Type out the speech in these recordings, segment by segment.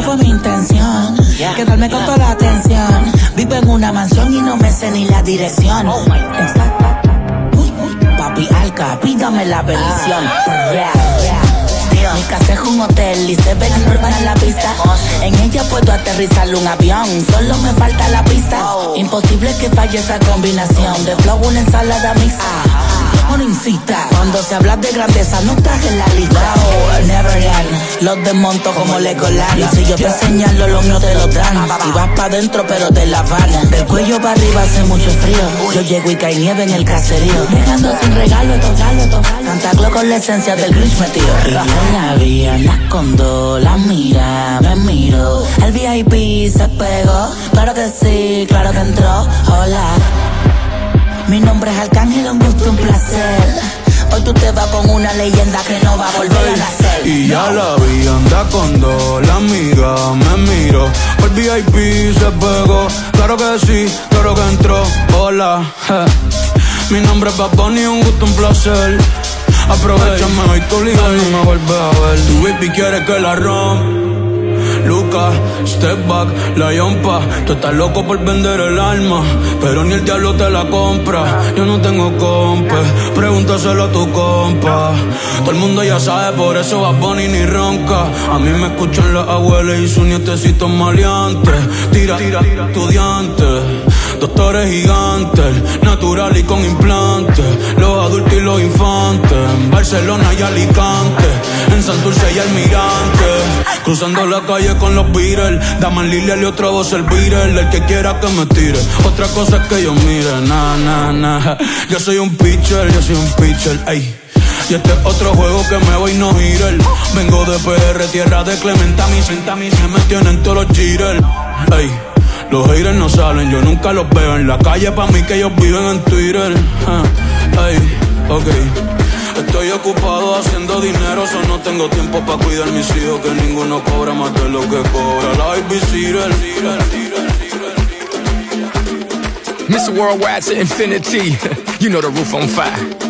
No fue mi intención. Quedarme con toda la atención. Vivo en una mansión y no me sé ni la dirección. Oh Papi Alca, pídame la bendición. Mi casa es un hotel y se ve normal en la pista. En ella puedo aterrizar un avión, solo me falta la pista. Imposible que falle esta combinación. De flow, una ensalada mixta Cuando se habla de grandeza, no estás en la lista. Oh, never end. Los desmonto como Legoland. Y si yo te señalo, los míos te lo dan. Y vas pa' dentro, pero te la van. Del cuello para arriba hace mucho frío. Yo llego y cae nieve en el caserío. Dejando sin regalo, regalo, Cantaclo con la esencia del Grinch metido. Y yo la vi en la condo, la mira, me miro. El VIP se pegó. Claro que sí, claro que entró. Hola. Mi nombre es Arcángel, Hoy tú te vas con una leyenda que no va a volver a nacer. Y ya la vi, anda con dos, la amiga me miro. El VIP se pegó, claro que sí, claro que entró. Hola, mi nombre es Bad Bunny, un gusto, un placer. Aprovechame hoy tu liga y me vuelve a ver. Tu baby quiere que la rompa Lucas, step back, la yompa. Tú estás loco por vender el alma, pero ni el diablo te la compra. Yo no tengo compa, pregúntaselo a tu compa. Todo el mundo ya sabe, por eso va Bonnie ni ronca. A mí me escuchan las abuelas y sus nietecitos maleantes. Tira, tira, estudiante. Doctores gigantes, natural y con implantes. Los adultos y los infantes. En Barcelona y Alicante. En Santurce y Almirante. Cruzando la calle con los Beatles. Daman Lilia y otra voz el Beatle. El que quiera que me tire. Otra cosa es que yo mire. Na, na, na. Yo soy un pitcher, yo soy un pitcher. Ey. Y este es otro juego que me voy no girar. Vengo de PR, tierra de Clementa, mi se me tienen todos los cheaters. Ey. Los haters no salen, yo nunca los veo en la calle. Pa' mí que ellos viven en Twitter. Ay, ok. Estoy ocupado haciendo dinero, so no tengo tiempo para cuidar mis hijos. Que ninguno cobra más de lo que cobra. La Mr. Worldwide to infinity, you know the roof on fire.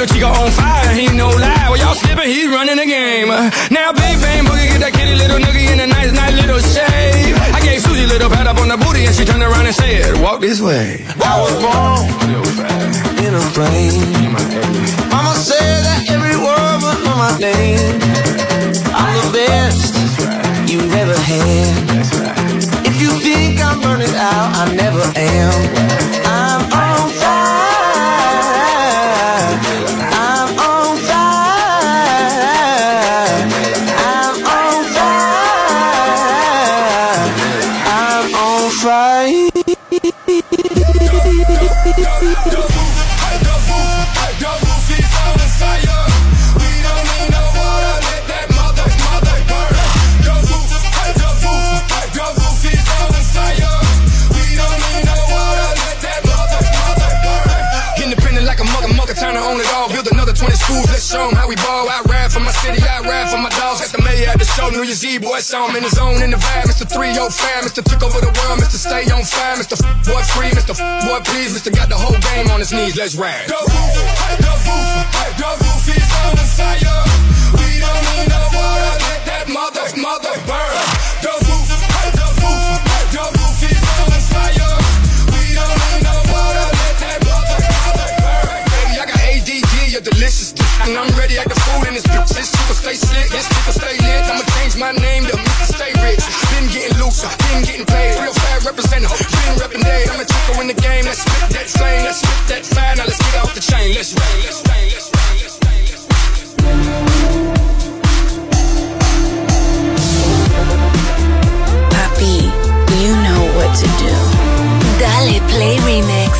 Little chico on fire, he no lie. Well, y'all slipping, he's running the game. Now, big bang boogie, get that kitty little noogie in a nice, nice little shave. I gave Susie a little pat up on the booty, and she turned around and said, Walk this way. I was born oh, in a plane. Mama said that every word was on my name. I'm the best you've ever had. If you think I'm burning out, I never am. I'm on fire. New Year's Eve, boy, saw him in the zone, in the vibe. Mr. 305, Mr. Took over the world, Mr. Stay on fire, Mr. Boy Free, Mr. Boy Please, Mr. Got the whole game on his knees, let's ride. The roof, the roof, the roof is on fire. We don't need no water, let that mother, mother burn. The roof, the roof, the roof is on fire. We don't need no water, let that mother, mother burn. Baby, I got ADD, you're delicious, and I'm ready at the food in this bitch. This chicken stay slick, this chicken stay my name, the stay rich. Been getting looser, been getting paid. Real fat representative, been reppin' days. I'm a chico in the game. Let's spit that flame, let's spit that fire. Now let's get off the chain. Let's rain, let's rain, let's rain, let's rain, let's rain. Papi, you know what to do. Dale Play Remix.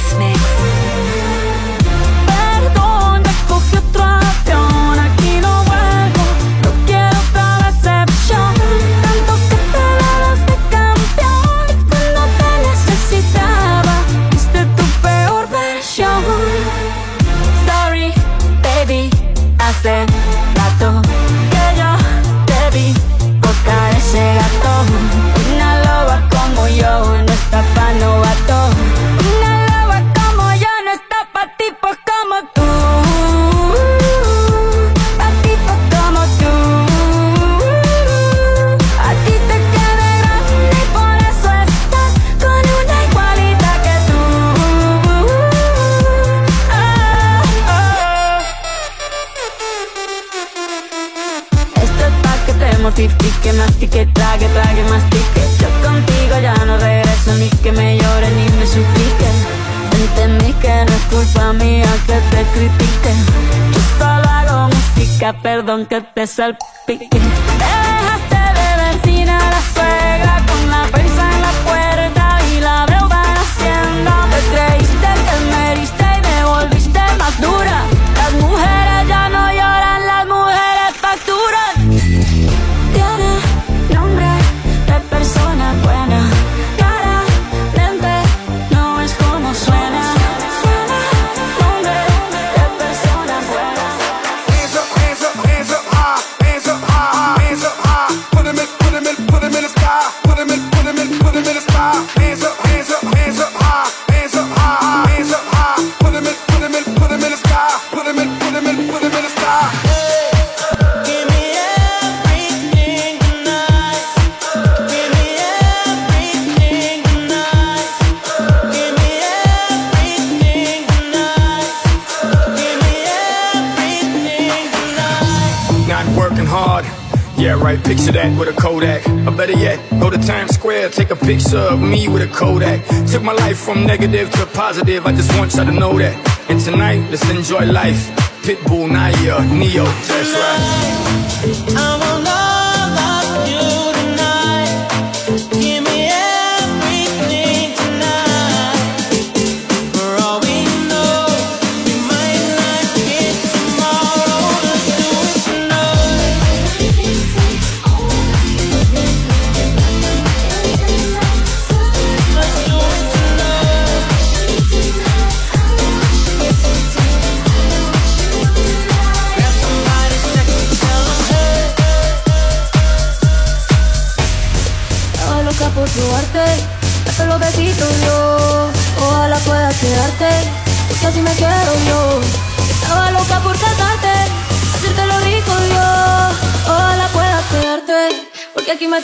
from negative to positive, I just want y'all to know that. And tonight, let's enjoy life. Pitbull, Naya, Neo, that's right.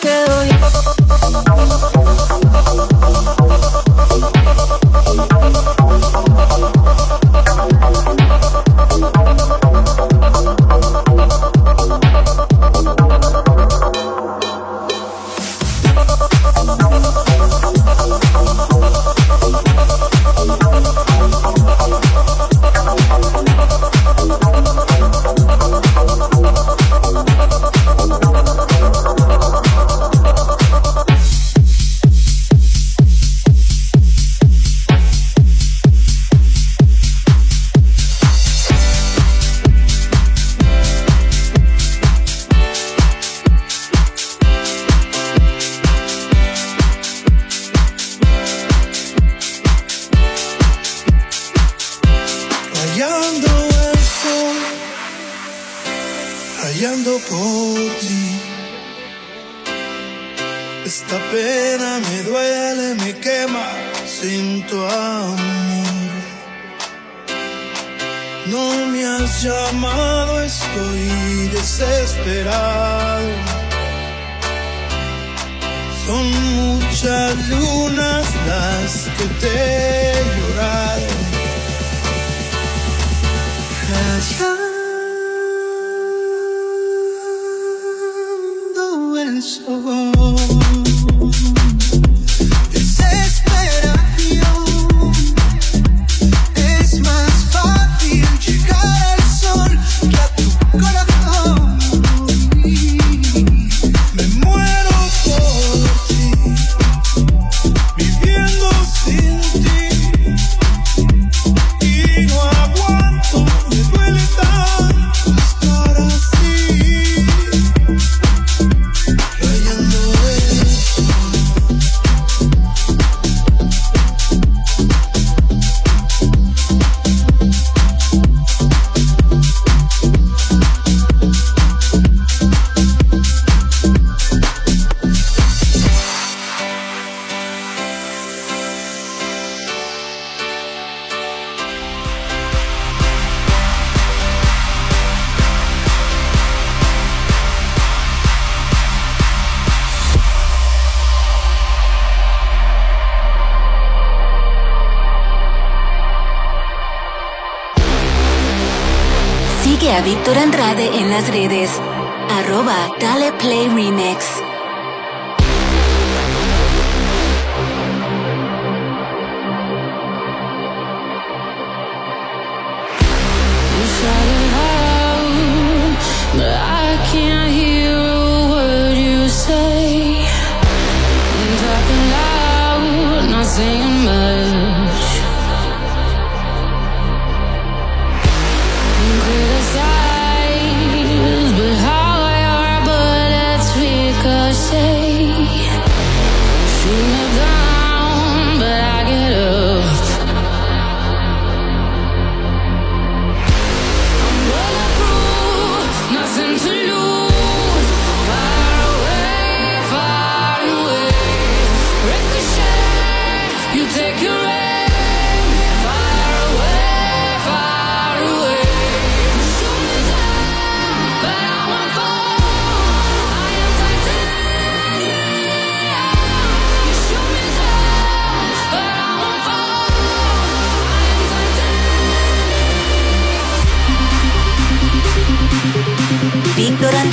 girl. buenas redes.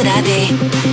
contrade.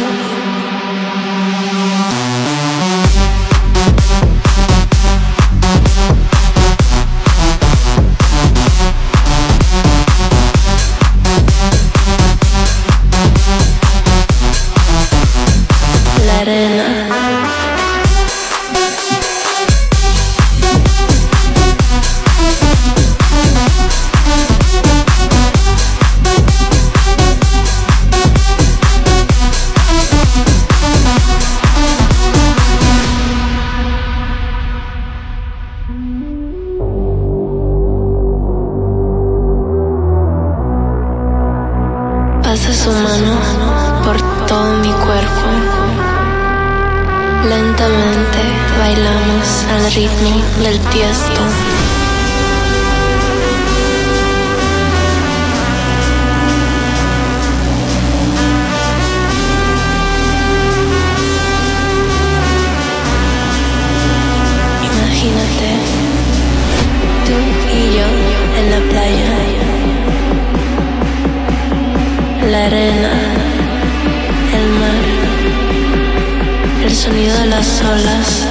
bailamos al ritmo del tiesto. Imagínate tú y yo en la playa la arena, el mar, el sonido de las olas.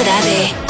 Andrade.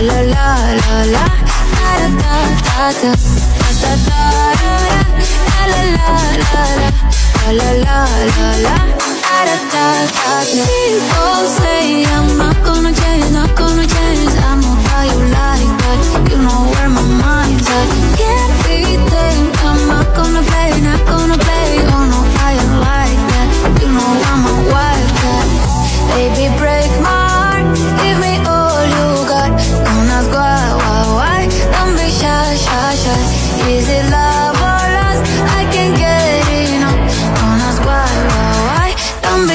la la la la la la da da da da da da da la la la la la la la la da da da da People say I'm not gonna change, not gonna change. I know how you like that. You know where my mind's at. Can't be tamed. I'm not gonna play, not gonna play. Oh no, I ain't like that. You know I'm a wildcat. Baby, break my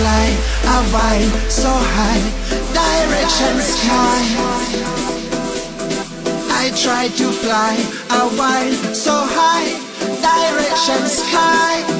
fly a while so high, direction sky. I try to fly a while so high, direction sky.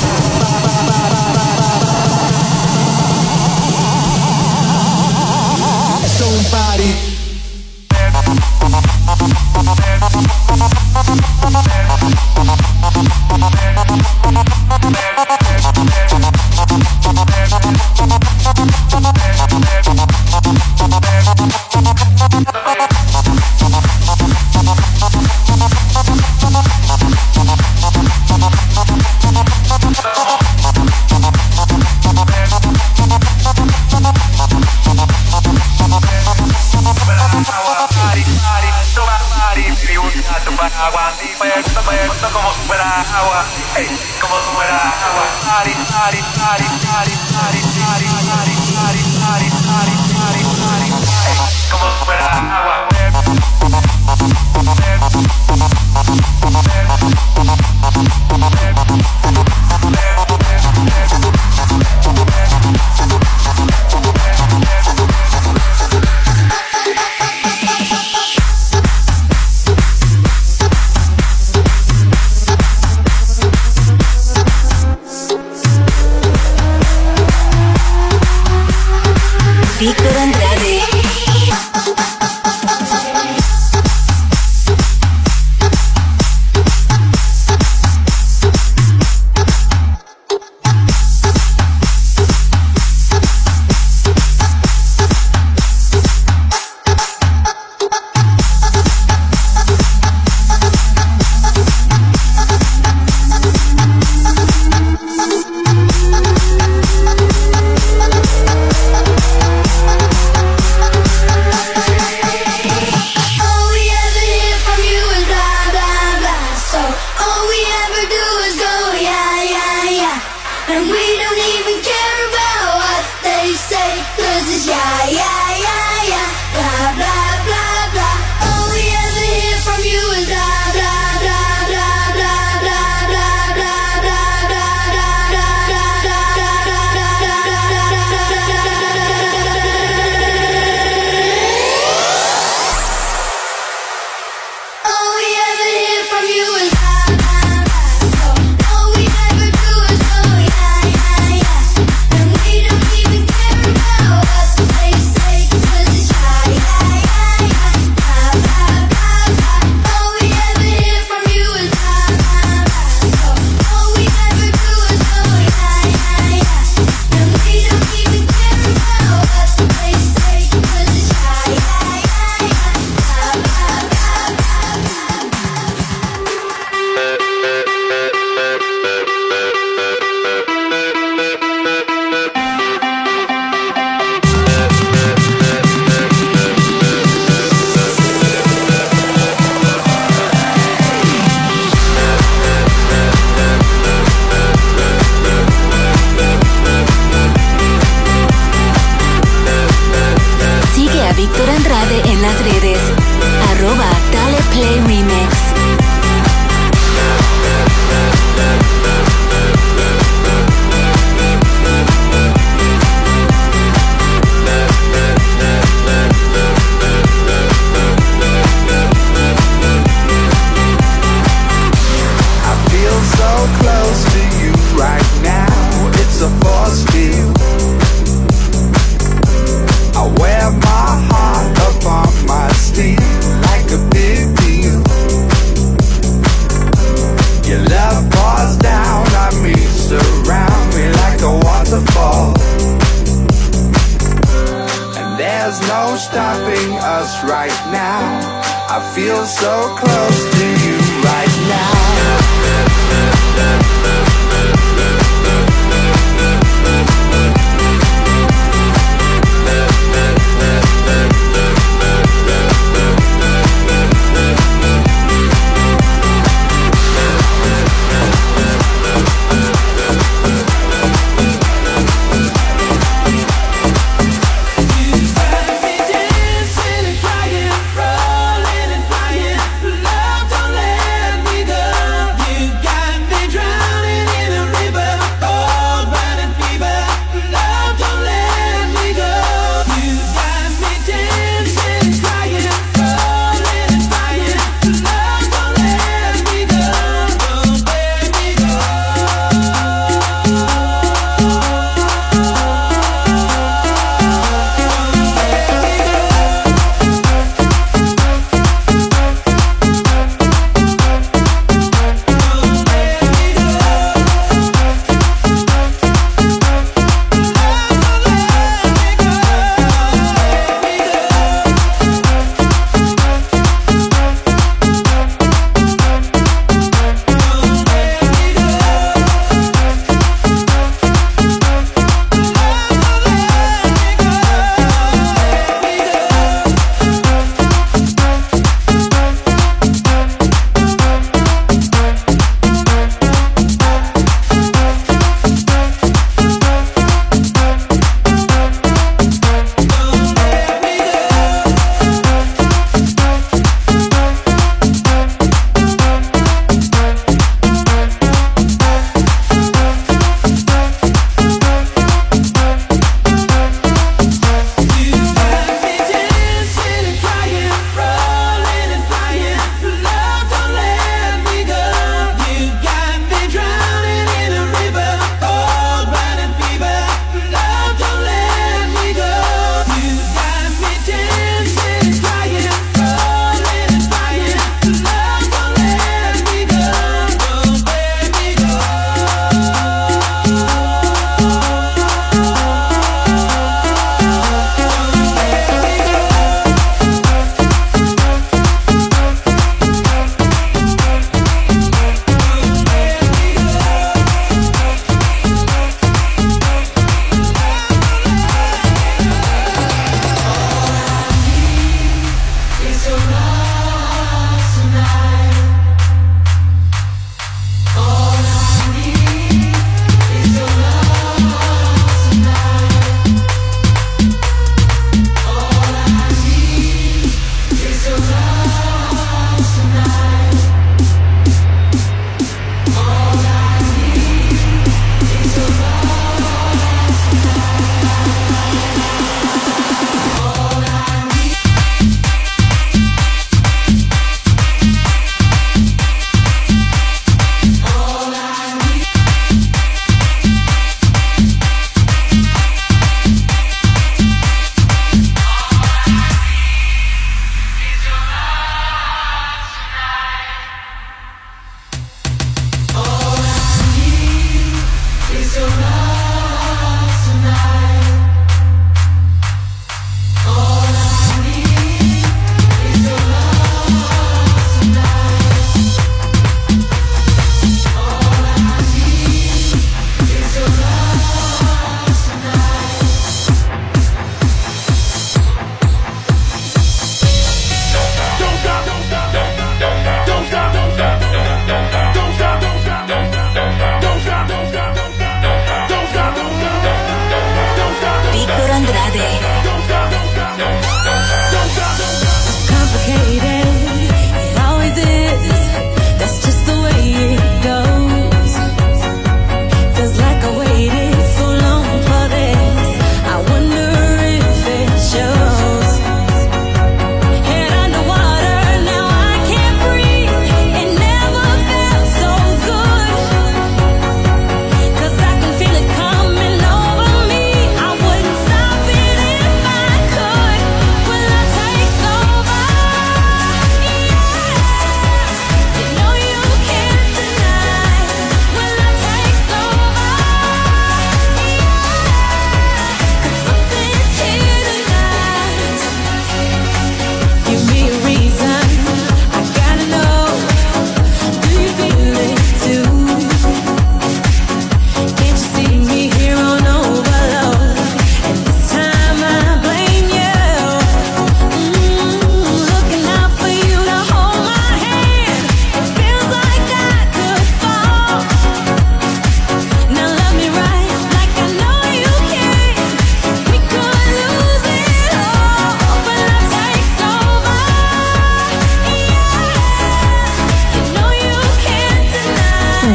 agua, si puerto, puerto, como si fuera agua, como si fuera agua. Como agua. pours down on me, surround me like a waterfall. And there's no stopping us right now. I feel so close to you.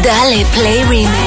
Dale Play Remix.